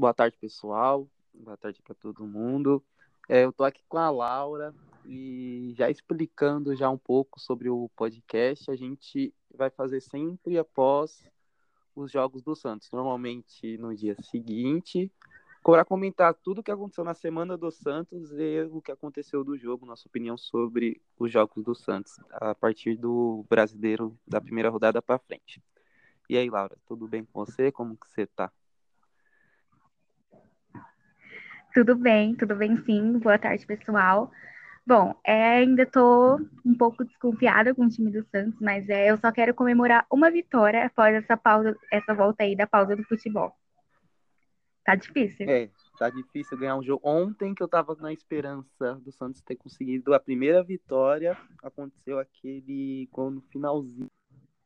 Boa tarde, pessoal. Boa tarde para todo mundo. É, eu tô aqui com a Laura e já explicando já um pouco sobre o podcast. A gente vai fazer sempre após os jogos do Santos, normalmente no dia seguinte, para comentar tudo o que aconteceu na semana do Santos e o que aconteceu do jogo, nossa opinião sobre os jogos do Santos a partir do brasileiro da primeira rodada para frente. E aí, Laura, tudo bem com você? Como que você tá? Tudo bem, tudo bem sim. Boa tarde, pessoal. Bom, é, ainda tô um pouco desconfiada com o time do Santos, mas é, eu só quero comemorar uma vitória após essa pausa, essa volta aí da pausa do futebol. Tá difícil. É, tá difícil ganhar um jogo. Ontem que eu tava na esperança do Santos ter conseguido a primeira vitória, aconteceu aquele gol no finalzinho.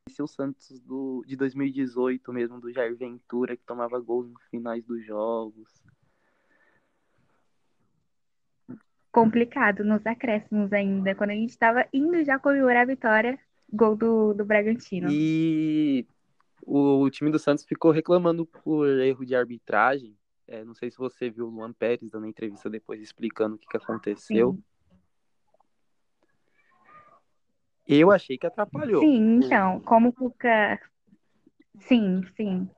Esse é o Santos do, de 2018 mesmo, do Jair Ventura, que tomava gols nos finais dos jogos. Complicado nos acréscimos ainda, quando a gente estava indo já comemorar a vitória, gol do, do Bragantino. E o, time do Santos ficou reclamando por erro de arbitragem. É, não sei se você viu o Luan Pérez dando entrevista depois explicando o que, que aconteceu. Sim. Eu achei que atrapalhou. Sim, então, como o Cuca. Sim, sim.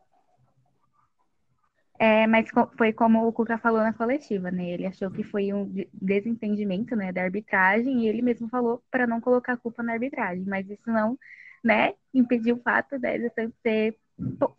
É, mas foi como o Cuca falou na coletiva, né? Ele achou que foi um desentendimento, né, da arbitragem e ele mesmo falou para não colocar a culpa na arbitragem, mas isso não né, impediu o fato né, de ser.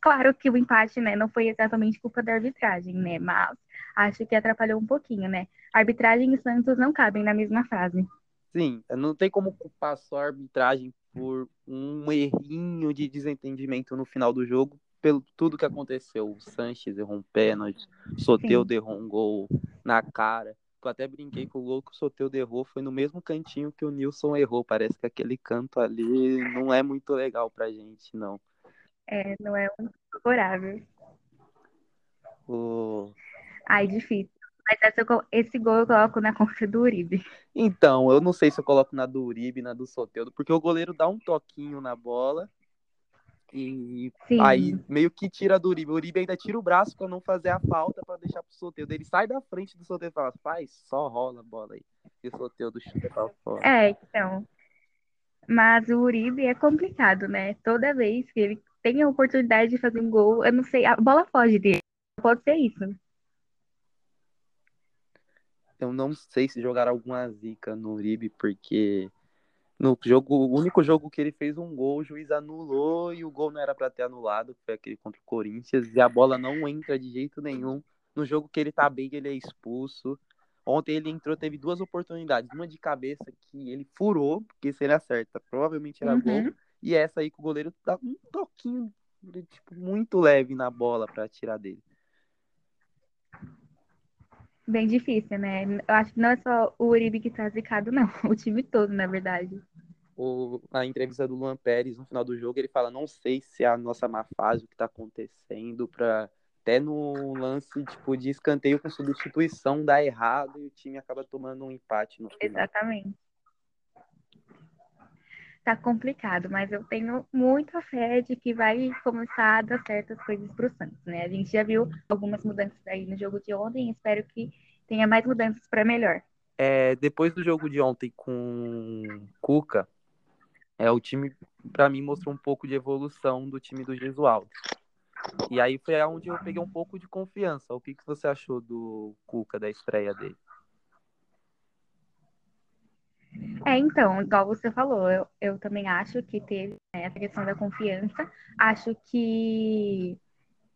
Claro que o empate, né, não foi exatamente culpa da arbitragem, né, mas acho que atrapalhou um pouquinho, né. Arbitragem e Santos não cabem na mesma frase. Sim, não tem como culpar só a arbitragem por um errinho de desentendimento no final do jogo, pelo tudo que aconteceu. O Sanches errou um pênalti, Soteudo errou um gol na cara. Eu até brinquei que o gol que o Soteudo errou foi no mesmo cantinho que o Nilson errou. Parece que aquele canto ali não é muito legal pra gente, não. É, não é muito favorável. O... Ai, difícil. Mas esse gol eu coloco na conta do Uribe. Então, eu não sei se eu coloco na do Uribe, na do Soteudo, porque o goleiro dá um toquinho na bola e Sim. aí meio que tira do Uribe. O Uribe ainda tira o braço para não fazer a falta para deixar pro Soteudo. Ele sai da frente do Soteudo e fala, faz, só rola a bola aí. E o Soteudo chuta pra fora. É, então. Mas o Uribe é complicado, né? Toda vez que ele tem a oportunidade de fazer um gol, eu não sei, a bola foge dele. Pode ser isso. Eu não sei se jogar alguma zica no Uribe, porque no jogo, o único jogo que ele fez um gol, o juiz anulou e o gol não era para ter anulado, foi aquele contra o Corinthians, e a bola não entra de jeito nenhum. No jogo que ele tá bem, ele é expulso. Ontem ele entrou, teve duas oportunidades, uma de cabeça que ele furou, porque se ele acerta, provavelmente era uhum. gol, e essa aí que o goleiro dá um toquinho tipo, muito leve na bola para tirar dele. Bem difícil, né? Eu acho que não é só o Uribe que tá zicado, não. O time todo, na verdade. O, a entrevista do Luan Pérez no final do jogo, ele fala: Não sei se é a nossa má fase, o que tá acontecendo, pra até no lance tipo, de escanteio com substituição dá errado e o time acaba tomando um empate no final. Exatamente. Tá complicado, mas eu tenho muita fé de que vai começar a dar certas coisas pro Santos, né? A gente já viu algumas mudanças aí no jogo de ontem, espero que tenha mais mudanças para melhor. É, depois do jogo de ontem com Cuca, é, o time, para mim, mostrou um pouco de evolução do time do Gesualdo. E aí foi onde eu peguei um pouco de confiança. O que, que você achou do Cuca, da estreia dele? É, então, igual você falou, eu, eu também acho que teve né, essa questão da confiança. Acho que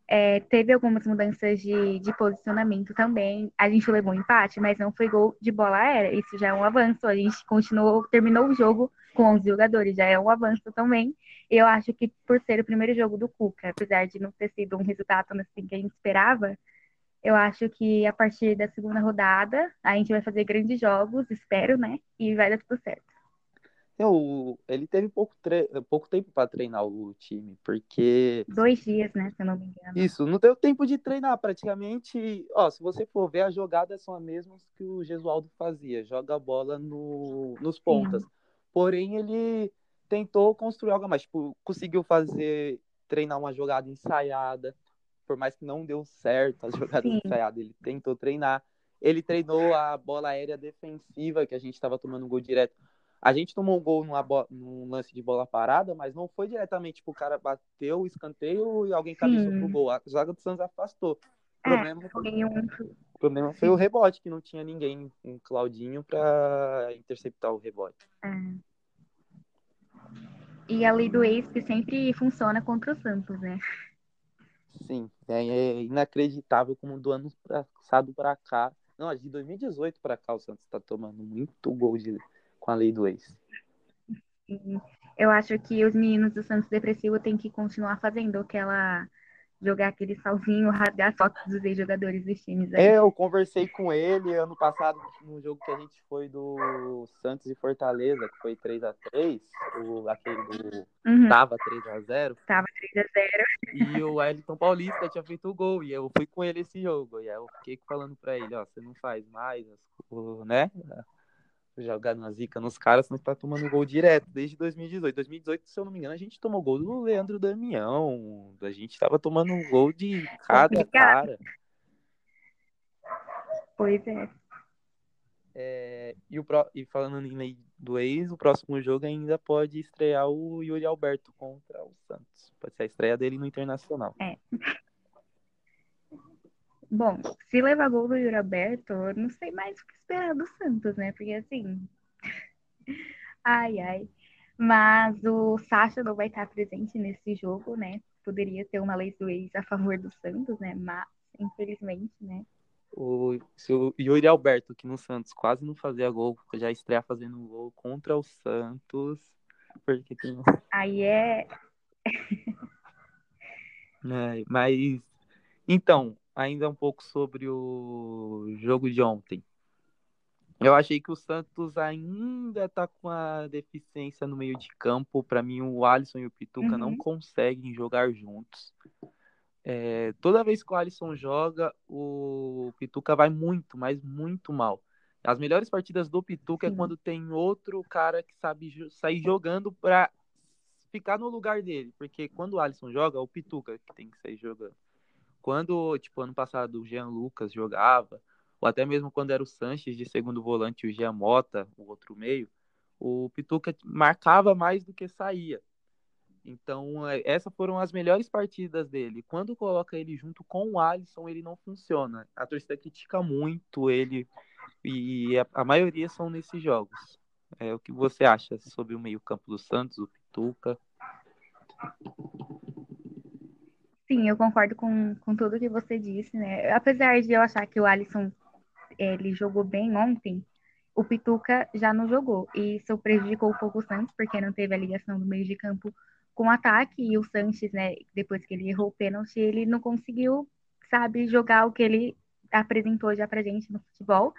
é, teve algumas mudanças de, de posicionamento também. A gente levou um empate, mas não foi gol de bola aérea. Isso já é um avanço. A gente continuou, terminou o jogo com 11 jogadores, já é um avanço também. Eu acho que por ser o primeiro jogo do Cuca, apesar de não ter sido um resultado assim que a gente esperava, eu acho que a partir da segunda rodada a gente vai fazer grandes jogos, espero, né? E vai dar tudo certo. Eu, ele teve pouco, tre... pouco tempo para treinar o time, porque. Dois dias, né? Se eu não me engano. Isso, não deu tempo de treinar praticamente. Ó, se você for ver, as jogadas são as mesmas que o Gesualdo fazia: joga a bola no... nos pontas. Sim. Porém, ele tentou construir algo mais. Tipo, conseguiu fazer, treinar uma jogada ensaiada, por mais que não deu certo as jogadas ensaiadas, ele tentou treinar. Ele treinou a bola aérea defensiva, que a gente estava tomando um gol direto. A gente tomou um gol numa num lance de bola parada, mas não foi diretamente, tipo, o cara bateu o escanteio e alguém cabeçou pro gol. A zaga do Santos afastou. O é, problema, foi, um... o problema foi o rebote, que não tinha ninguém, um Claudinho, para interceptar o rebote. É. E a lei do ex que sempre funciona contra o Santos, né? Sim, é, é inacreditável como do ano passado para cá. Não, de 2018 para cá o Santos está tomando muito gol de, com a lei do ex. Eu acho que os meninos do Santos Depressivo têm que continuar fazendo aquela jogar aquele salzinho, rasgar as fotos dos ex-jogadores dos times. Aí. É, eu conversei com ele ano passado, no jogo que a gente foi do Santos e Fortaleza, que foi 3x3, o, aquele do. Uhum. Tava 3x0. Tava 3x0. E o Wellington Paulista tinha feito o gol, e eu fui com ele esse jogo. E aí eu fiquei falando pra ele: ó, você não faz mais, né? Jogar na zica nos caras, nós tá tomando gol direto desde 2018. 2018, se eu não me engano, a gente tomou gol do Leandro Damião. A gente tava tomando um gol de cada cara. Pois é. é e, o e falando em do ex, o próximo jogo ainda pode estrear o Yuri Alberto contra o Santos. Pode ser a estreia dele no Internacional. É. Bom, se levar gol do Yuri Alberto, eu não sei mais o que esperar do Santos, né? Porque assim. ai, ai. Mas o Sacha não vai estar presente nesse jogo, né? Poderia ter uma lei do ex a favor do Santos, né? Mas, infelizmente, né? O, se o Yuri Alberto, que no Santos quase não fazia gol, já estreia fazendo gol contra o Santos. Porque tem... Aí é. é mas. Então, ainda um pouco sobre o jogo de ontem. Eu achei que o Santos ainda tá com a deficiência no meio de campo. Para mim, o Alisson e o Pituca uhum. não conseguem jogar juntos. É, toda vez que o Alisson joga, o Pituca vai muito, mas muito mal. As melhores partidas do Pituca é Sim. é quando tem outro cara que sabe sair jogando para ficar no lugar dele. Porque quando o Alisson joga, é o Pituca que tem que sair jogando. Quando, tipo, ano passado o Jean Lucas jogava, ou até mesmo quando era o Sanches de segundo volante e o Jean Mota, o outro meio, o Pituca marcava mais do que saía. Então, é, essas foram as melhores partidas dele. Quando coloca ele junto com o Alisson, ele não funciona. A torcida critica muito ele e a, a maioria são nesses jogos. É, o que você acha sobre o meio-campo do Santos, o Pituca? Sim, eu concordo com, com tudo que você disse, né? Apesar de eu achar que o Alisson ele jogou bem ontem, o Pituca já não jogou. E isso prejudicou um pouco o Santos, porque não teve a ligação do meio de campo com o ataque. E o Sanches, né, depois que ele errou o pênalti, ele não conseguiu, sabe, jogar o que ele apresentou já pra gente no futebol.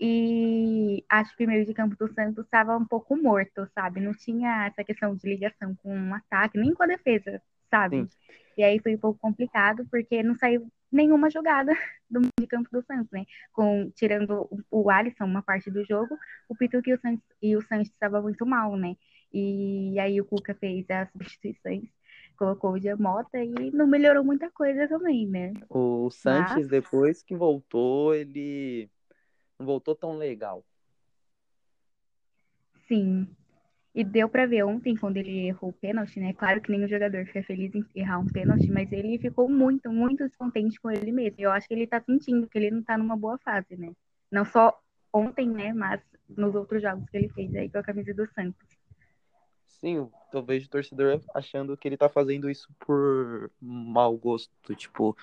E acho que o meio de campo do Santos estava um pouco morto, sabe? Não tinha essa questão de ligação com o ataque, nem com a defesa, sabe? Sim. E aí foi um pouco complicado, porque não saiu nenhuma jogada do de campo do Santos, né? Com, tirando o Alisson, uma parte do jogo, o Pituca e o Santos, e o Santos estavam muito mal, né? E aí o Cuca fez as substituições, colocou o Diamota e não melhorou muita coisa também, né? O Santos, Mas... depois que voltou, ele não voltou tão legal. Sim, e deu para ver ontem, quando ele errou o pênalti, né? Claro que nenhum jogador fica feliz em errar um pênalti, mas ele ficou muito, muito descontente com ele mesmo. Eu acho que ele tá sentindo que ele não tá numa boa fase, né? Não só ontem, né? Mas nos outros jogos que ele fez aí com a camisa do Santos. Sim, vejo o torcedor achando que ele tá fazendo isso por mau gosto. Tipo,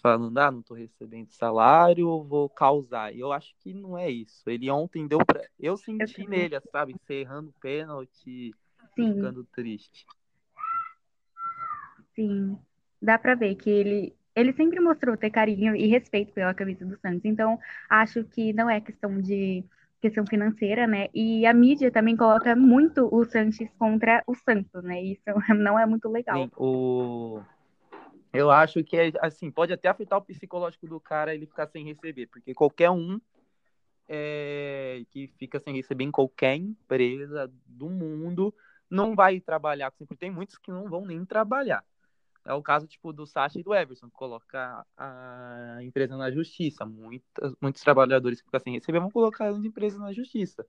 falando, ah, não tô recebendo salário, vou causar. E eu acho que não é isso. Ele ontem deu pra. Eu senti eu nele, sabe, encerrando o pênalti, Sim. ficando triste. Sim. Dá pra ver que ele. Ele sempre mostrou ter carinho e respeito pela camisa do Santos. Então, acho que não é questão de questão financeira, né? E a mídia também coloca muito o Santos contra o Santos, né? Isso não é muito legal. Sim, o eu acho que é assim, pode até afetar o psicológico do cara ele ficar sem receber, porque qualquer um é, que fica sem receber em qualquer empresa do mundo não vai trabalhar, porque tem muitos que não vão nem trabalhar. É o caso, tipo, do Sacha e do Everson, colocar a empresa na justiça. Muitas, muitos trabalhadores que ficam sem receber vão colocar as empresas na justiça.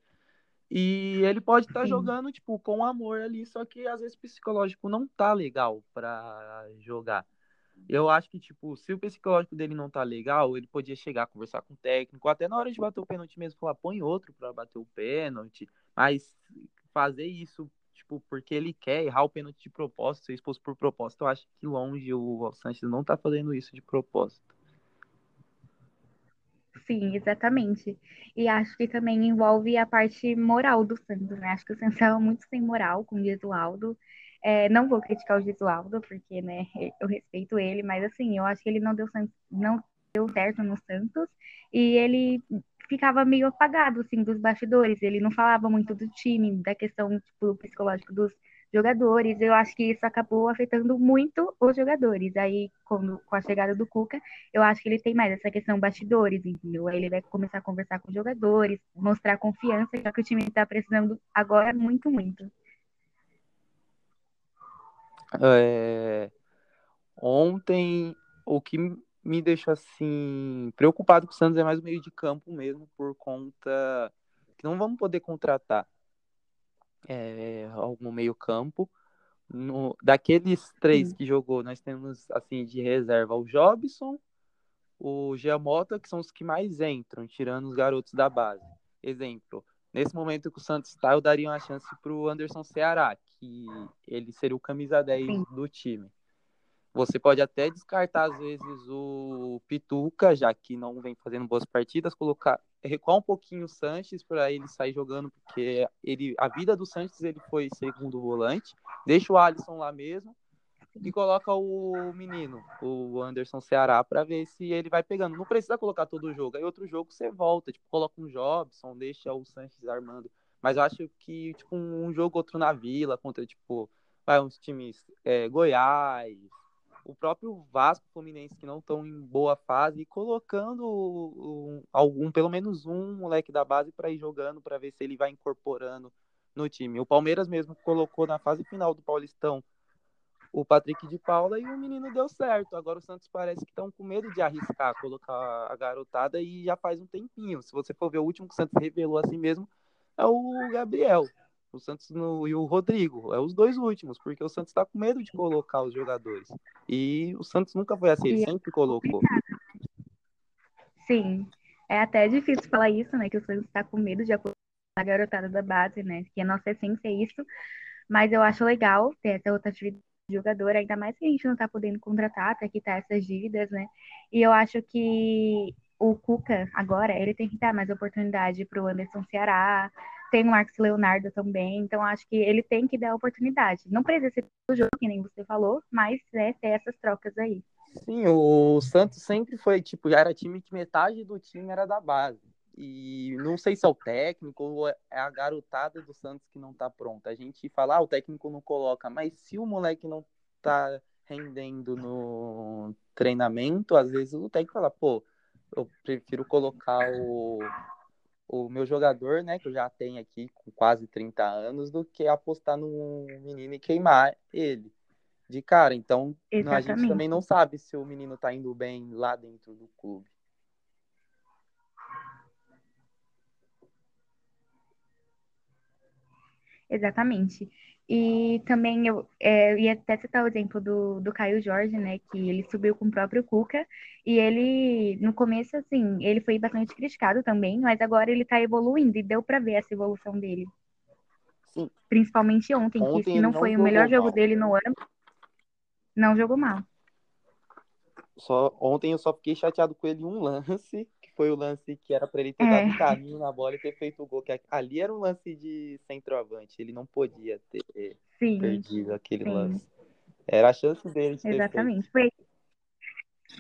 E ele pode estar tá jogando, tipo, com amor ali, só que às vezes o psicológico não tá legal para jogar. Eu acho que, tipo, se o psicológico dele não tá legal, ele podia chegar, conversar com o técnico, até na hora de bater o pênalti mesmo, falar, põe outro para bater o pênalti. Mas fazer isso tipo, porque ele quer errar o pênalti de propósito, ser exposto por propósito. Eu acho que longe o Sanches não tá fazendo isso de propósito. Sim, exatamente. E acho que também envolve a parte moral do Santos, né? Acho que o Santos é muito sem moral com o Gesualdo. É, não vou criticar o Gesualdo, porque, né, eu respeito ele, mas assim, eu acho que ele não deu, não deu certo no Santos e ele ficava meio apagado, assim, dos bastidores. Ele não falava muito do time, da questão, tipo, psicológica dos jogadores. Eu acho que isso acabou afetando muito os jogadores. Aí, quando, com a chegada do Cuca, eu acho que ele tem mais essa questão bastidores, entendeu? Aí ele vai começar a conversar com os jogadores, mostrar confiança, já que o time está precisando agora muito, muito. É... Ontem, o que me deixa assim preocupado com o Santos é mais o meio de campo mesmo, por conta que não vamos poder contratar é, algum meio campo. No, daqueles três Sim. que jogou, nós temos assim de reserva o Jobson, o Giamota, que são os que mais entram, tirando os garotos da base. Exemplo, nesse momento que o Santos está, eu daria uma chance para o Anderson Ceará, que ele seria o camisa 10 Sim. do time. Você pode até descartar, às vezes, o Pituca, já que não vem fazendo boas partidas, colocar, recuar um pouquinho o Sanches para ele sair jogando, porque ele, a vida do Sanches ele foi segundo volante. Deixa o Alisson lá mesmo e coloca o menino, o Anderson Ceará, para ver se ele vai pegando. Não precisa colocar todo o jogo. Aí outro jogo você volta, tipo, coloca um Jobson, deixa o Sanches armando. Mas eu acho que, tipo, um jogo outro na Vila, contra, tipo, vai uns times é, Goiás, o próprio Vasco Fluminense que não estão em boa fase e colocando um, algum, pelo menos um moleque da base para ir jogando para ver se ele vai incorporando no time. O Palmeiras mesmo colocou na fase final do Paulistão o Patrick de Paula e o menino deu certo. Agora o Santos parece que estão com medo de arriscar, colocar a garotada e já faz um tempinho. Se você for ver o último que o Santos revelou assim mesmo, é o Gabriel o Santos no, e o Rodrigo. É os dois últimos, porque o Santos está com medo de colocar os jogadores. E o Santos nunca foi assim, ele sempre colocou. Sim. É até difícil falar isso, né? Que o Santos está com medo de apostar a garotada da base, né? Que a nossa essência é isso. Mas eu acho legal ter essa rotatividade de jogador, ainda mais que a gente não está podendo contratar para quitar essas dívidas, né? E eu acho que o Cuca, agora, ele tem que dar mais oportunidade para o Anderson Ceará, tem o Marcos Leonardo também, então acho que ele tem que dar oportunidade. Não precisa ser do jogo, que nem você falou, mas né, ter essas trocas aí. Sim, o Santos sempre foi, tipo, já era time que metade do time era da base. E não sei se é o técnico ou é a garotada do Santos que não tá pronta. A gente fala, ah, o técnico não coloca, mas se o moleque não tá rendendo no treinamento, às vezes o técnico fala, pô, eu prefiro colocar o, o meu jogador, né, que eu já tenho aqui com quase 30 anos, do que apostar num menino e queimar ele de cara. Então, Exatamente. a gente também não sabe se o menino tá indo bem lá dentro do clube. Exatamente. E também eu, é, eu ia até citar o exemplo do, do Caio Jorge, né? Que ele subiu com o próprio Cuca. E ele, no começo, assim, ele foi bastante criticado também, mas agora ele tá evoluindo e deu para ver essa evolução dele. Sim. Principalmente ontem, ontem que se não foi o melhor jogo mal. dele no ano, não jogou mal. Só, ontem eu só fiquei chateado com ele um lance, foi o lance que era para ele ter é. dado caminho na bola e ter feito o gol. Que ali era um lance de centroavante. Ele não podia ter sim, perdido aquele sim. lance. Era a chance dele de Exatamente. Foi...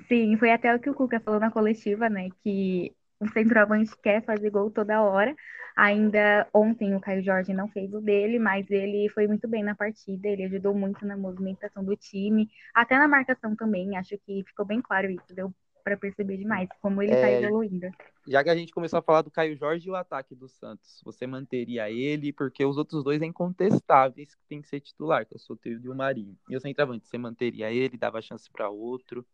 Sim, foi até o que o Cuca falou na coletiva, né? Que o centroavante quer fazer gol toda hora. Ainda ontem o Caio Jorge não fez o dele, mas ele foi muito bem na partida, ele ajudou muito na movimentação do time, até na marcação também, acho que ficou bem claro isso, deu para perceber demais como ele está é... evoluindo. Já que a gente começou a falar do Caio Jorge e o ataque do Santos, você manteria ele, porque os outros dois é incontestáveis que tem que ser titular, que é o Soteldo e o Marinho. E o centroavante, você manteria ele, dava chance para outro?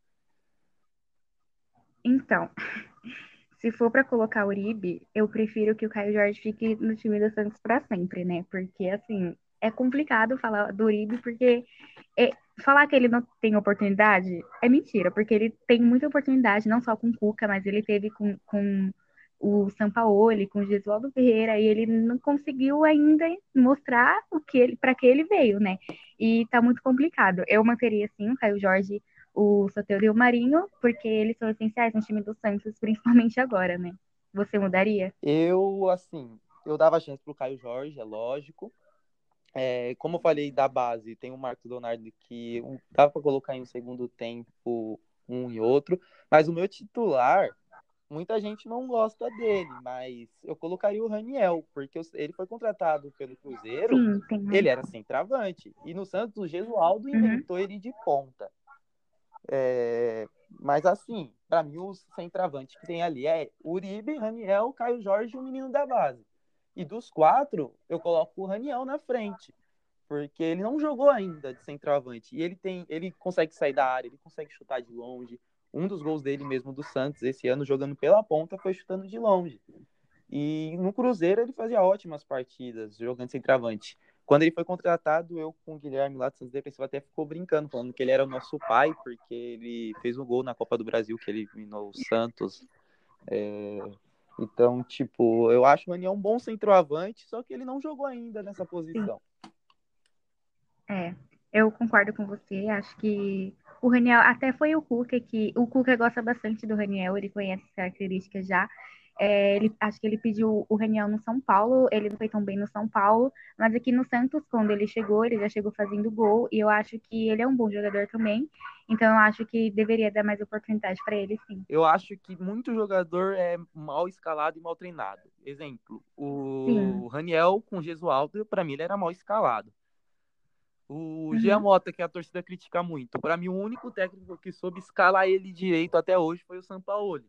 Então, se for para colocar o Uribe, eu prefiro que o Caio Jorge fique no time do Santos para sempre, né? Porque, assim, é complicado falar do Uribe, porque é, falar que ele não tem oportunidade é mentira, porque ele tem muita oportunidade, não só com o Cuca, mas ele teve com, com o Sampaoli, com o Gesualdo Ferreira, e ele não conseguiu ainda mostrar o que ele, para que ele veio, né? E tá muito complicado. Eu manteria, sim, o Caio Jorge o Soteldo e o Marinho, porque eles são essenciais no time do Santos, principalmente agora, né? Você mudaria? Eu, assim, eu dava chance pro Caio Jorge, é lógico. É, como eu falei da base, tem o Marcos Leonardo que dava para colocar em um segundo tempo um e outro, mas o meu titular, muita gente não gosta dele, mas eu colocaria o Raniel, porque ele foi contratado pelo Cruzeiro, Sim, ele era centroavante, e no Santos o Gesualdo uhum. inventou ele de ponta. É, mas assim, para mim, os centroavantes que tem ali é Uribe, Raniel, Caio Jorge e o menino da base. E dos quatro, eu coloco o Raniel na frente. Porque ele não jogou ainda de centroavante. E ele tem. Ele consegue sair da área, ele consegue chutar de longe. Um dos gols dele mesmo do Santos esse ano, jogando pela ponta, foi chutando de longe. E no Cruzeiro ele fazia ótimas partidas, jogando centroavante. Quando ele foi contratado, eu com o Guilherme lá do Santos Depressivo até ficou brincando, falando que ele era o nosso pai, porque ele fez um gol na Copa do Brasil, que eliminou o Santos. É... Então, tipo, eu acho o Raniel um bom centroavante, só que ele não jogou ainda nessa posição. É, eu concordo com você. Acho que o Raniel, até foi o Cuca que. O Cuca gosta bastante do Raniel, ele conhece as características já. É, ele, acho que ele pediu o Raniel no São Paulo, ele não foi tão bem no São Paulo, mas aqui no Santos, quando ele chegou, ele já chegou fazendo gol, e eu acho que ele é um bom jogador também, então eu acho que deveria dar mais oportunidade para ele, sim. Eu acho que muito jogador é mal escalado e mal treinado. Exemplo, o sim. Raniel com o Gesualdo, para mim ele era mal escalado. O uhum. Giamota, que a torcida critica muito, para mim o único técnico que soube escalar ele direito até hoje foi o Sampaoli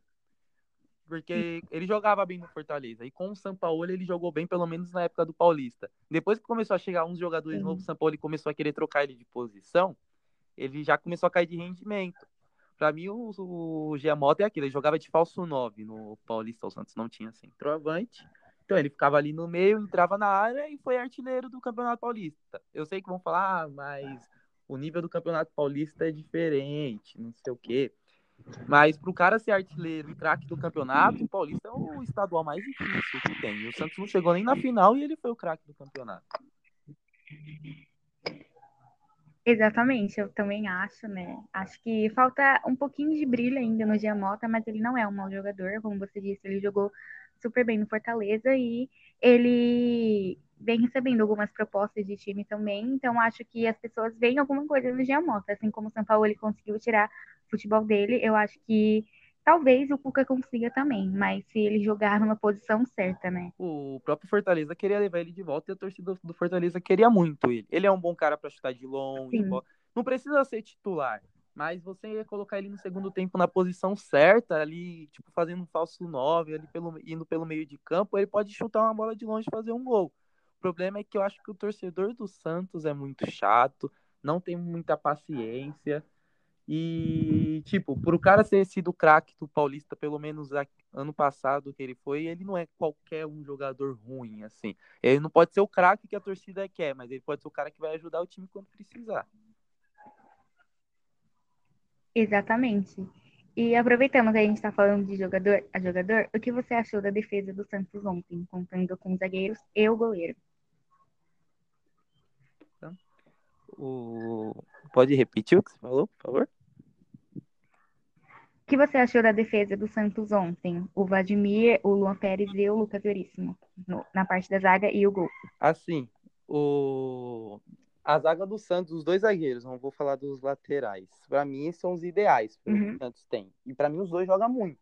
porque ele jogava bem no Fortaleza. E com o São Paulo ele jogou bem, pelo menos na época do Paulista. Depois que começou a chegar uns jogadores novos, o São Paulo começou a querer trocar ele de posição, ele já começou a cair de rendimento. Para mim, o, o Giamota é aquilo, ele jogava de falso 9 no Paulista, o Santos não tinha centroavante. Então ele ficava ali no meio, entrava na área e foi artilheiro do Campeonato Paulista. Eu sei que vão falar, ah, mas o nível do Campeonato Paulista é diferente, não sei o quê. Mas para o cara ser artilheiro e craque do campeonato, o Paulista é o estadual mais difícil que tem. O Santos não chegou nem na final e ele foi o craque do campeonato. Exatamente, eu também acho, né? Acho que falta um pouquinho de brilho ainda no Giamota, mas ele não é um mau jogador, como você disse, ele jogou super bem no Fortaleza e ele vem recebendo algumas propostas de time também, então acho que as pessoas veem alguma coisa no Giamota, assim como o São Paulo ele conseguiu tirar futebol dele, eu acho que talvez o Cuca consiga também, mas se ele jogar numa posição certa, né? O próprio Fortaleza queria levar ele de volta e a torcida do Fortaleza queria muito ele. Ele é um bom cara para chutar de longe, Sim. não precisa ser titular, mas você ia colocar ele no segundo tempo na posição certa, ali, tipo, fazendo um falso 9, ali pelo, indo pelo meio de campo, ele pode chutar uma bola de longe e fazer um gol. O problema é que eu acho que o torcedor do Santos é muito chato, não tem muita paciência. E, tipo, por o cara ter sido craque do Paulista, pelo menos ano passado que ele foi, ele não é qualquer um jogador ruim, assim. Ele não pode ser o craque que a torcida quer, mas ele pode ser o cara que vai ajudar o time quando precisar. Exatamente. E aproveitando que a gente está falando de jogador a jogador, o que você achou da defesa do Santos ontem, contando com os zagueiros e o goleiro? O... Pode repetir o que você falou, por favor? O que você achou da defesa do Santos ontem? O Vladimir, o Luan Pérez e o Lucas Veríssimo no, na parte da zaga e o gol. Assim, o... a zaga do Santos, os dois zagueiros, não vou falar dos laterais. Para mim, são os ideais que uhum. o Santos tem. E para mim, os dois jogam muito.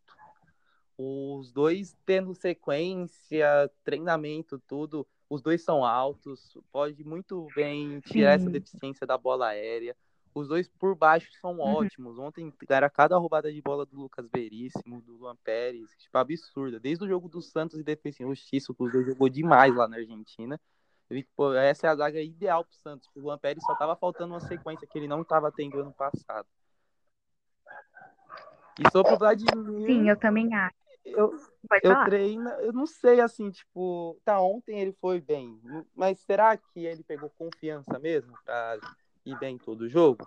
Os dois tendo sequência, treinamento, tudo os dois são altos, pode muito bem tirar Sim. essa deficiência da bola aérea. Os dois por baixo são Uhum. ótimos. Ontem era cada roubada de bola do Lucas Veríssimo, do Luan Pérez, tipo, absurda. Desde o jogo do Santos e Defesa e Justiça, que os dois jogou demais lá na Argentina. Pô, essa é a zaga ideal pro Santos. O Luan Pérez só tava faltando uma sequência que ele não tava tendo ano passado. E sobre o Vladimir. Sim, eu também acho. eu, eu treino, eu não sei assim, tipo, tá, ontem ele foi bem, mas será que ele pegou confiança mesmo pra ir bem todo o jogo?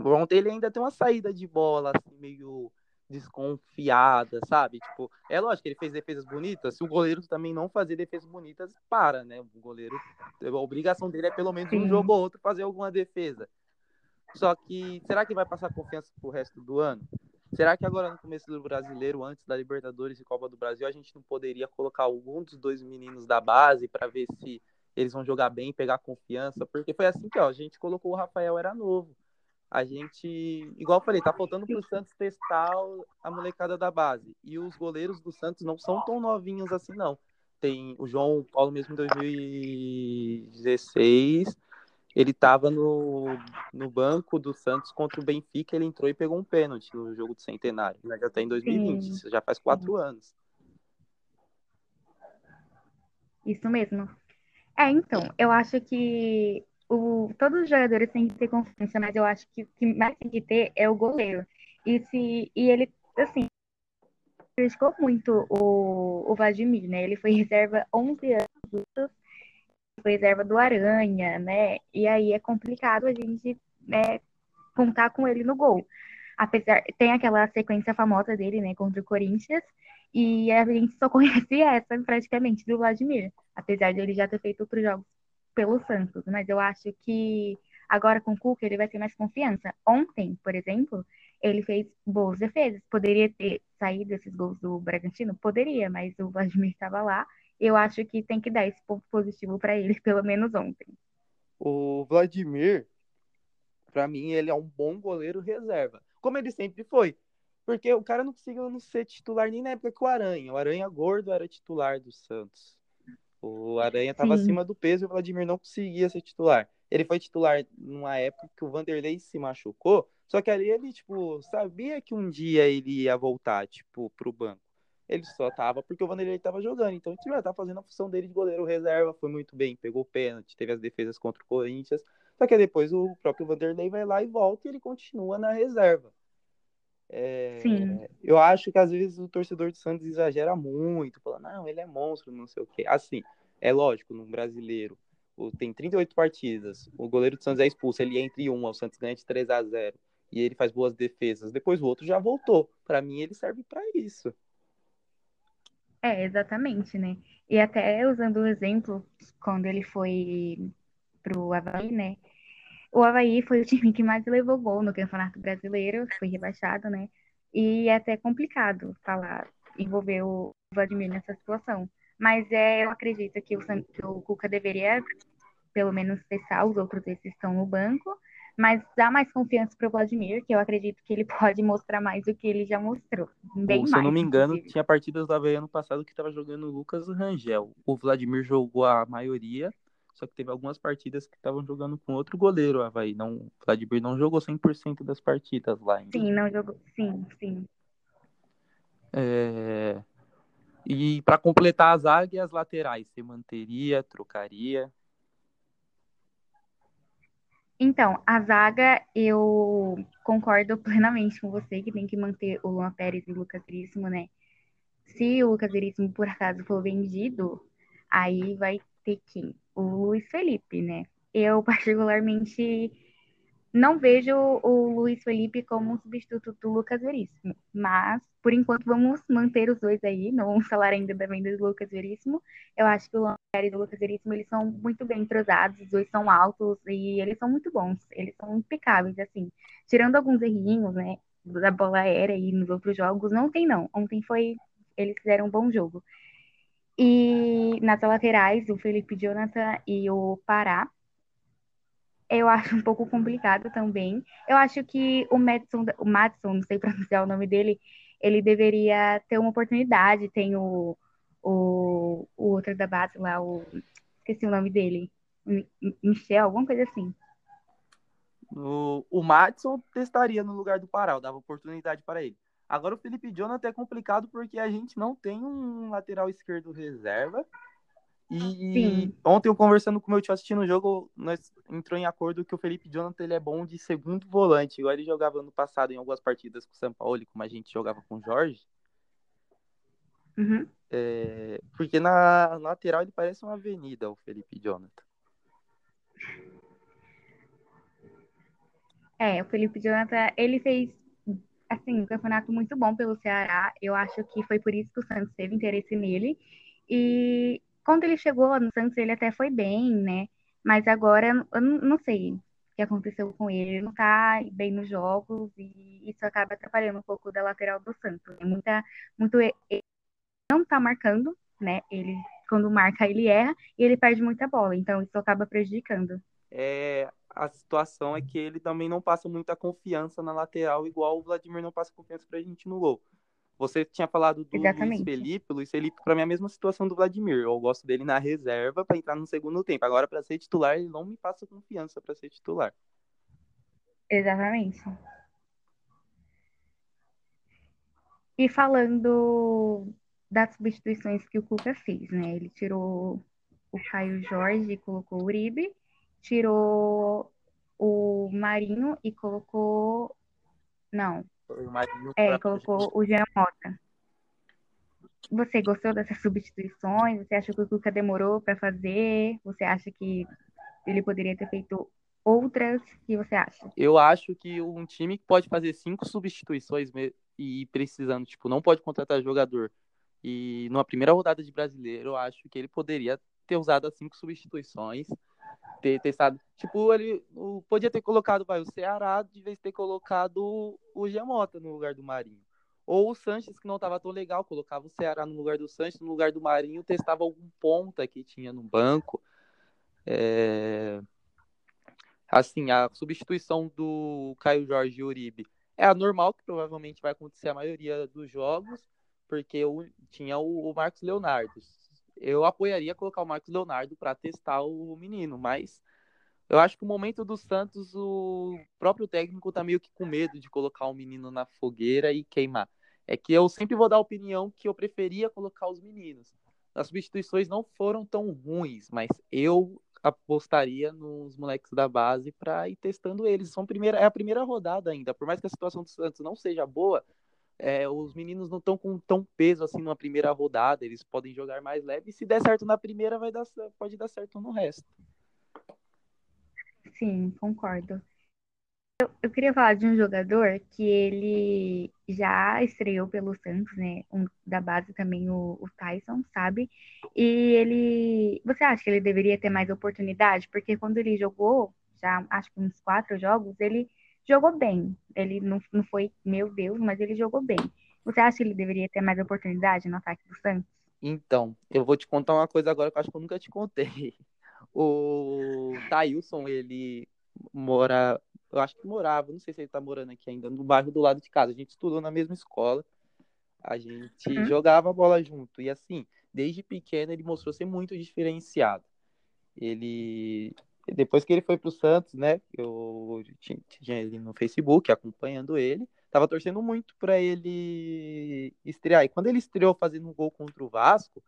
Ontem ele ainda tem uma saída de bola, assim, meio desconfiada, sabe? Tipo, é lógico que ele fez defesas bonitas, se o goleiro também não fazer defesas bonitas, para, né? O goleiro, a obrigação dele é pelo menos um jogo ou outro fazer alguma defesa. Só que, será que vai passar confiança pro resto do ano? Será que agora no começo do brasileiro, antes da Libertadores e Copa do Brasil, a gente não poderia colocar algum dos dois meninos da base para ver se eles vão jogar bem, pegar confiança? Porque foi assim que ó, a gente colocou o Rafael era novo. A gente, igual eu falei, tá faltando pro Santos testar a molecada da base. E os goleiros do Santos não são tão novinhos assim, não. Tem o João Paulo mesmo em 2016 ele estava no, no banco do Santos contra o Benfica, ele entrou e pegou um pênalti no jogo do Centenário. Mas já tá em 2020, Sim. isso já faz quatro anos. Isso mesmo. É, então, eu acho que o, todos os jogadores têm que ter confiança, mas eu acho que o que mais tem que ter é o goleiro. E, se, e ele, assim, criticou muito o, o Vladimir, né? Ele foi reserva 11 anos, foi reserva do Aranha, né? E aí é complicado a gente né, contar com ele no gol. Apesar, tem aquela sequência famosa dele, né, contra o Corinthians, e a gente só conhece essa praticamente do Vladimir, apesar de ele já ter feito outros jogos pelo Santos. Mas eu acho que agora com o Cuca ele vai ter mais confiança. Ontem, por exemplo, ele fez boas defesas. Poderia ter saído esses gols do Bragantino? Poderia, mas o Vladimir estava lá. Eu acho que tem que dar esse ponto positivo para ele, pelo menos ontem. O Vladimir, para mim, ele é um bom goleiro reserva, como ele sempre foi. Porque o cara não conseguiu não ser titular nem na época que o Aranha. O Aranha gordo era titular do Santos. O Aranha estava acima do peso e o Vladimir não conseguia ser titular. Ele foi titular numa época que o Vanderlei se machucou, só que ali ele, tipo, sabia que um dia ele ia voltar, tipo, pro banco. Ele só tava porque o Vanderlei tava jogando. Então ele já tá fazendo a função dele de goleiro reserva, foi muito bem, pegou o pênalti, teve as defesas contra o Corinthians. Só que depois o próprio Vanderlei vai lá e volta e ele continua na reserva. É, Sim. Eu acho que às vezes o torcedor do Santos exagera muito, falando, não, ele é monstro, não sei o quê. Assim, é lógico, no brasileiro, tem 38 partidas, o goleiro do Santos é expulso, ele entra em uma, o Santos ganha de 3 a 0 e ele faz boas defesas. Depois o outro já voltou. Para mim, ele serve para isso. É, exatamente, né? E até usando o exemplo, quando ele foi pro Havaí, né? O Havaí foi o time que mais levou gol no Campeonato Brasileiro, foi rebaixado, né? E é até complicado falar, envolver o Vladimir nessa situação. Mas é, eu acredito que o, que o Cuca deveria, pelo menos, testar os outros esses que estão no banco, mas dar mais confiança pro Vladimir, que eu acredito que ele pode mostrar mais do que ele já mostrou. Bem se mais, eu não me engano, inclusive. tinha partidas do Havaí ano passado que tava jogando o Lucas Rangel. O Vladimir jogou a maioria, só que teve algumas partidas que estavam jogando com outro goleiro, o Havaí. Não, o Vladimir não jogou 100% das partidas lá ainda. Sim, não jogou. Sim, sim. É, E para completar a zaga e as laterais, você manteria, trocaria? Então, a zaga, eu concordo plenamente com você que tem que manter o Luan Pérez e o Lucas Veríssimo, né? Se o Lucas Veríssimo, por acaso, for vendido, aí vai ter quem? O Luiz Felipe, né? Eu, particularmente, não vejo o Luiz Felipe como um substituto do Lucas Veríssimo, mas, por enquanto, vamos manter os dois aí, não vamos falar ainda da venda do Lucas Veríssimo. Eu acho que o Pérez e o Lucas Veríssimo, eles são muito bem entrosados, os dois são altos e eles são muito bons, eles são impecáveis, assim. Tirando alguns errinhos, né, da bola aérea e nos outros jogos, não tem não. Ontem foi, eles fizeram um bom jogo. E nas laterais, o Felipe Jonathan e o Pará, eu acho um pouco complicado também. Eu acho que o Madison, o Madison, não sei pronunciar o nome dele, ele deveria ter uma oportunidade. Tem o, o, o outro da base lá, o, esqueci o nome dele, Mi- Michel, alguma coisa assim. O, o Matson testaria no lugar do Pará, dava oportunidade para ele. Agora o Felipe Jonathan é complicado porque a gente não tem um lateral esquerdo reserva. E Sim. ontem eu conversando com o meu tio assistindo o jogo, nós entrou em acordo que o Felipe Jonathan ele é bom de segundo volante, igual ele jogava no passado em algumas partidas com o São Paulo, como a gente jogava com o Jorge. Uhum. É, porque na lateral ele parece uma avenida, o Felipe Jonathan. É, o Felipe Jonathan, ele fez assim, um campeonato muito bom pelo Ceará. Eu acho que foi por isso que o Santos teve interesse nele. E quando ele chegou no Santos, ele até foi bem, né? Mas agora eu não sei o que aconteceu com ele. Ele não tá bem nos jogos e isso acaba atrapalhando um pouco da lateral do Santos. Muita, muito ele não tá marcando, né? Ele quando marca ele erra e ele perde muita bola, então isso acaba prejudicando. É, a situação é que ele também não passa muita confiança na lateral, igual o Vladimir não passa confiança pra gente no gol. Você tinha falado do Exatamente. Luiz Felipe, Luiz Felipe para mim é a mesma situação do Vladimir. Eu gosto dele na reserva para entrar no segundo tempo. Agora para ser titular, ele não me passa confiança para ser titular. Exatamente. E falando das substituições que o Cuca fez, né? Ele tirou o Caio Jorge e colocou o Uribe tirou o Marinho e colocou. Não. O Marinho é, colocou o Jean Mota. Você gostou dessas substituições? Você acha que o Cuca demorou para fazer? Você acha que ele poderia ter feito outras? O que você acha? Eu acho que um time que pode fazer cinco substituições e precisando, tipo, não pode contratar jogador. E numa primeira rodada de brasileiro, eu acho que ele poderia ter usado as cinco substituições ter testado. Tipo, ele o, podia ter colocado vai, o Ceará de vez ter colocado o Giamota no lugar do Marinho. Ou o Sanches, que não estava tão legal, colocava o Ceará no lugar do Sanches, no lugar do Marinho, testava algum ponta que tinha no banco. É... Assim, a substituição do Caio Jorge e Uribe é a normal, que provavelmente vai acontecer a maioria dos jogos, porque eu, tinha o, o Marcos Leonardo eu apoiaria colocar o Marcos Leonardo para testar o menino, mas eu acho que o momento do Santos, o próprio técnico tá meio que com medo de colocar o menino na fogueira e queimar. É que eu sempre vou dar a opinião que eu preferia colocar os meninos. As substituições não foram tão ruins, mas eu apostaria nos moleques da base para ir testando eles. São primeira, é a primeira rodada ainda. Por mais que a situação do Santos não seja boa, é, os meninos não estão com tão peso assim numa primeira rodada, eles podem jogar mais leve. E se der certo na primeira, vai dar, pode dar certo no resto. Sim, concordo. Eu, eu queria falar de um jogador que ele já estreou pelo Santos, né? Um, da base também, o, o Tyson, sabe? E ele. Você acha que ele deveria ter mais oportunidade? Porque quando ele jogou, já acho que uns quatro jogos, ele jogou bem. Ele não, não foi, meu Deus, mas ele jogou bem. Você acha que ele deveria ter mais oportunidade no ataque do Santos? Então, eu vou te contar uma coisa agora que eu acho que eu nunca te contei. O Thailson, ele mora, eu acho que morava, não sei se ele tá morando aqui ainda, no bairro do lado de casa. A gente estudou na mesma escola, a gente uhum. jogava bola junto. E assim, desde pequeno ele mostrou ser muito diferenciado. Ele depois que ele foi pro Santos, né? Eu tinha, ele no Facebook acompanhando ele. Tava torcendo muito para ele estrear. E quando ele estreou fazendo um gol contra o Vasco,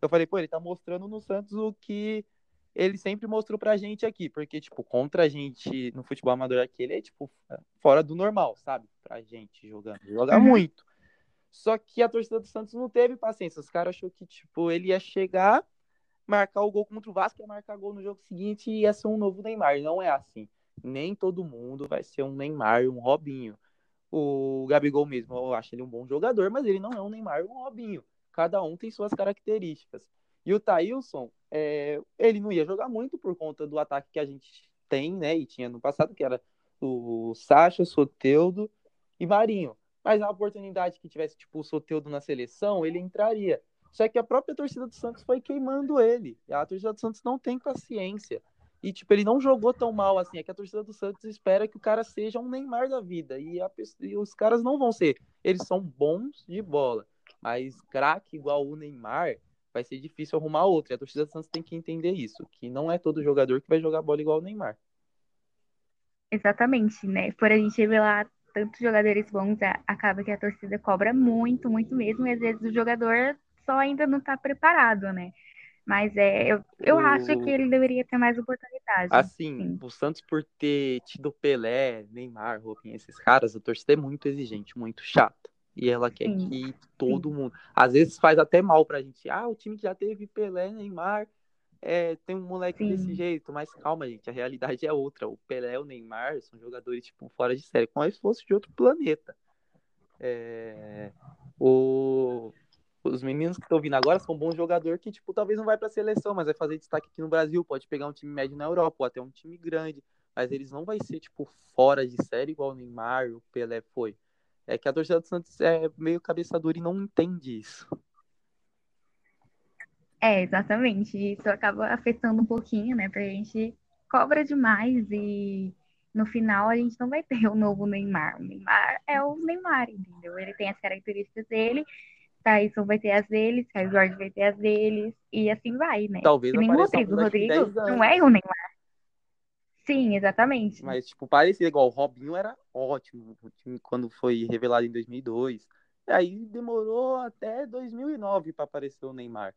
eu falei, pô, ele tá mostrando no Santos o que ele sempre mostrou pra gente aqui. Porque, tipo, contra a gente no futebol amador aqui, ele é, tipo, fora do normal, sabe? Pra gente jogando. Joga uhum. muito. Só que a torcida do Santos não teve paciência. Os caras achou que, tipo, ele ia chegar marcar o gol contra o Vasco, ia marcar gol no jogo seguinte e ia ser um novo Neymar. Não é assim. Nem todo mundo vai ser um Neymar, um Robinho. O Gabigol mesmo, eu acho ele um bom jogador, mas ele não é um Neymar, um Robinho. Cada um tem suas características. E o Thailson, é, ele não ia jogar muito por conta do ataque que a gente tem, né? E tinha no passado, que era o Sacha, Soteudo e Marinho. Mas a oportunidade que tivesse, tipo, o Soteudo na seleção, ele entraria. Só que a própria torcida do Santos foi queimando ele. A torcida do Santos não tem paciência. E, tipo, ele não jogou tão mal assim. É que a torcida do Santos espera que o cara seja um Neymar da vida. E, a, e os caras não vão ser. Eles são bons de bola. Mas craque igual o Neymar, vai ser difícil arrumar outro. E a torcida do Santos tem que entender isso. Que não é todo jogador que vai jogar bola igual o Neymar. Exatamente, né? Por a gente revelar tantos jogadores bons, acaba que a torcida cobra muito, muito mesmo, e às vezes o jogador só ainda não está preparado, né? Mas é, eu, eu o... acho que ele deveria ter mais oportunidade. Assim, sim. o Santos por ter tido Pelé, Neymar, Robinho, esses caras, a torcida é muito exigente, muito chata. E ela quer sim. que todo sim. mundo. Às vezes faz até mal pra gente. Ah, o time que já teve Pelé, Neymar, é, tem um moleque Sim. desse jeito, mas calma, gente, a realidade é outra. O Pelé e o Neymar são jogadores, tipo, fora de série, como se fosse de outro planeta. É, o, os meninos que estão vindo agora são bons jogadores que, tipo, talvez não vai pra seleção, mas vai fazer destaque aqui no Brasil, pode pegar um time médio na Europa, ou até um time grande, mas eles não vai ser, tipo, fora de série igual o Neymar, o Pelé foi. É que a torcida do Santos é meio cabeça dura e não entende isso. É, exatamente. Isso acaba afetando um pouquinho, né? Porque a gente cobra demais e no final a gente não vai ter o novo Neymar. O Neymar é o Neymar, entendeu? Ele tem as características dele, Tyson vai ter as deles, Caio Jorge vai ter as deles, e assim vai, né? Talvez nem o Rodrigo. O Rodrigo não é o Neymar. Sim, exatamente. Mas, tipo, parecia igual. O Robinho era ótimo quando foi revelado em 2002. E aí demorou até 2009 para aparecer o Neymar.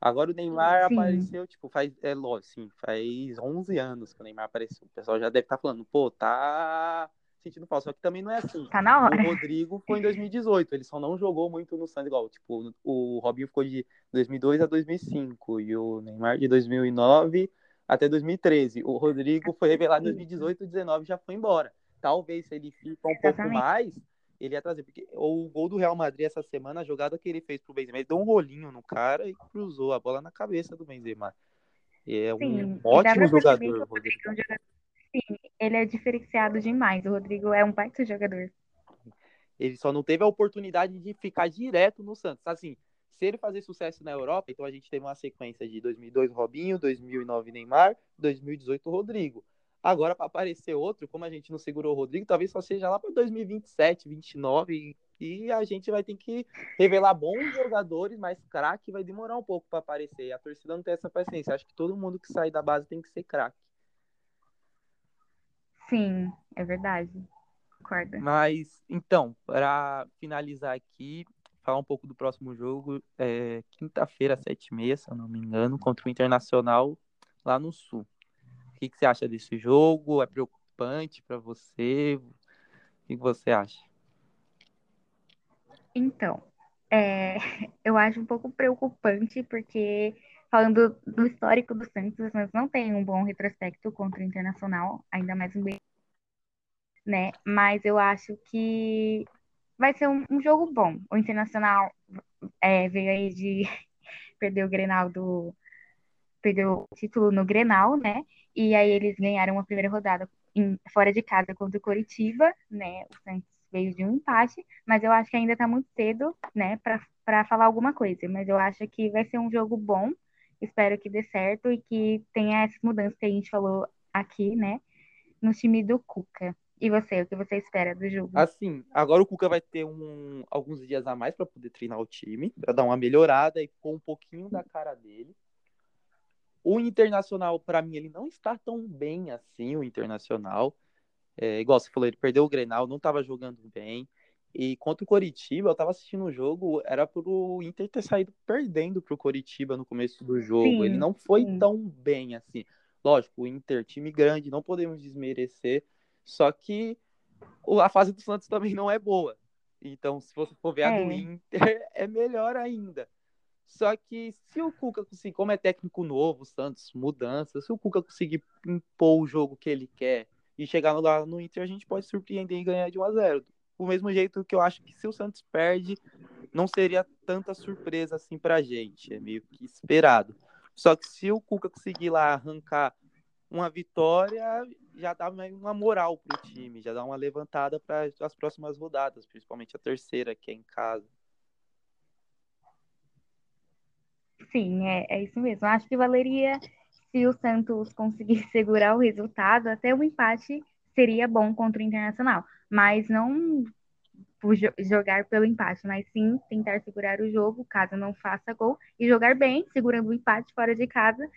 Agora o Neymar sim. apareceu, tipo, faz, é lógico, sim, faz 11 anos que o Neymar apareceu. O pessoal já deve estar tá falando, pô, tá sentindo falta. Só que também não é assim. Tá na hora. O Rodrigo foi em 2018, ele só não jogou muito no Santos, igual, tipo, o Robinho ficou de 2002 a 2005 e o Neymar de 2009 até 2013. O Rodrigo foi revelado em 2018 e 2019 já foi embora. Talvez se ele fica um Exatamente. pouco mais, ele ia trazer. Porque o gol do Real Madrid essa semana, a jogada que ele fez pro Benzema, ele deu um rolinho no cara e cruzou a bola na cabeça do Benzema. É um Sim, ótimo jogador, Rodrigo. É jogador. Sim, ele é diferenciado demais. O Rodrigo é um baita jogador. Ele só não teve a oportunidade de ficar direto no Santos. Assim, se ele fazer sucesso na Europa, então a gente teve uma sequência de 2002 Robinho, 2009 Neymar, 2018 Rodrigo. Agora, para aparecer outro, como a gente não segurou o Rodrigo, talvez só seja lá para 2027, 2029 e a gente vai ter que revelar bons jogadores, mas craque vai demorar um pouco para aparecer. A torcida não tem essa paciência. Acho que todo mundo que sai da base tem que ser craque. Sim, é verdade. Concordo. Mas, então, para finalizar aqui, falar um pouco do próximo jogo, é quinta-feira, sete e meia, se eu não me engano, contra o Internacional lá no Sul que, que você acha desse jogo? É preocupante para você? O que, que você acha? Então, é, eu acho um pouco preocupante, porque falando do histórico do Santos, Santos não tem um bom retrospecto contra o Internacional, ainda mais um né? Mas eu acho que vai ser um, um jogo bom. O Internacional é, veio aí de perder o Grenal do perdeu o título no Grenal, né? E aí eles ganharam a primeira rodada em, fora de casa contra o Coritiba, né? O Santos veio de um empate, mas eu acho que ainda tá muito cedo, né, para falar alguma coisa. Mas eu acho que vai ser um jogo bom. Espero que dê certo e que tenha essas mudanças que a gente falou aqui, né, no time do Cuca. E você, o que você espera do jogo? Assim, agora o Cuca vai ter um, alguns dias a mais para poder treinar o time, para dar uma melhorada e pôr um pouquinho da cara dele. O Internacional, para mim, ele não está tão bem assim, o Internacional. É, igual você falou, ele perdeu o Grenal, não estava jogando bem. E contra o Coritiba, eu estava assistindo o jogo, era pro Inter ter saído perdendo pro Coritiba no começo do jogo. Sim, ele não foi sim. tão bem assim. Lógico, o Inter, time grande, não podemos desmerecer. Só que a fase do Santos também não é boa. Então, se você for ver é. a do é. Inter, é melhor ainda. Só que se o Cuca conseguir, como é técnico novo, Santos, mudança, se o Cuca conseguir impor o jogo que ele quer e chegar lá no Inter, a gente pode surpreender e ganhar de 1 a 0 Do mesmo jeito que eu acho que se o Santos perde, não seria tanta surpresa assim pra gente. É meio que esperado. Só que se o Cuca conseguir lá arrancar uma vitória, já dá uma moral pro time, já dá uma levantada para as próximas rodadas, principalmente a terceira, que é em casa. Sim, é, é isso mesmo. Acho que valeria se o Santos conseguir segurar o resultado, até o empate seria bom contra o Internacional. Mas não jogar pelo empate, mas sim tentar segurar o jogo, caso não faça gol, e jogar bem, segurando o empate fora de casa,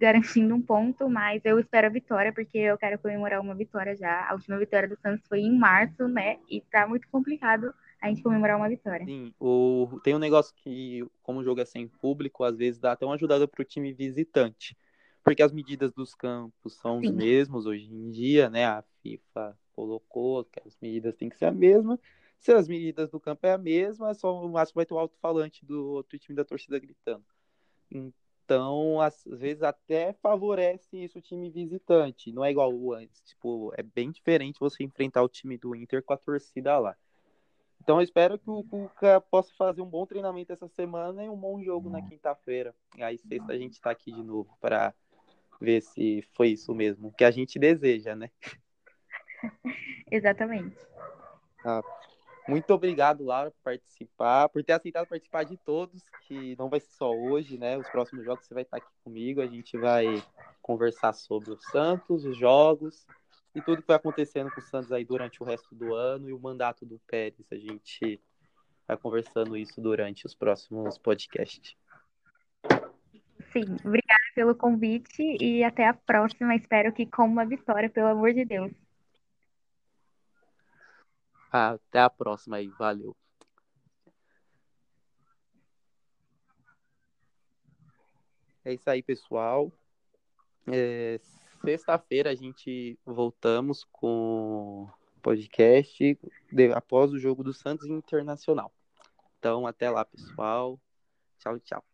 garantindo um ponto, mas eu espero a vitória, porque eu quero comemorar uma vitória já. A última vitória do Santos foi em março, né? E tá muito complicado a gente comemorar uma vitória. Sim, o... tem um negócio que, como o jogo é sem público, às vezes dá até uma ajudada pro time visitante. Porque as medidas dos campos são Sim. os mesmos hoje em dia, né? A FIFA colocou que as medidas têm que ser a mesma. Se as medidas do campo é a mesma, só o máximo vai ter o alto-falante do outro time da torcida gritando. Então, às vezes até favorece isso o time visitante. Não é igual o antes. Tipo, é bem diferente você enfrentar o time do Inter com a torcida lá. Então, eu espero que o Cuca possa fazer um bom treinamento essa semana e um bom jogo na quinta-feira. Aí, sexta, a gente está aqui de novo para ver se foi isso mesmo que a gente deseja, né? Exatamente. Ah, muito obrigado, Laura, por participar, por ter aceitado participar de todos, que não vai ser só hoje, né? Os próximos jogos você vai estar aqui comigo, a gente vai conversar sobre o Santos, os jogos e tudo que vai acontecendo com o Santos aí durante o resto do ano e o mandato do Pérez. A gente vai conversando isso durante os próximos podcasts. Sim, obrigada pelo convite e até a próxima. Espero que com uma vitória, pelo amor de Deus. Até a próxima aí, valeu. É isso aí, pessoal. É, Sexta-feira a gente voltamos com podcast de, após o jogo do Santos Internacional. Então, até lá, pessoal. Tchau, tchau.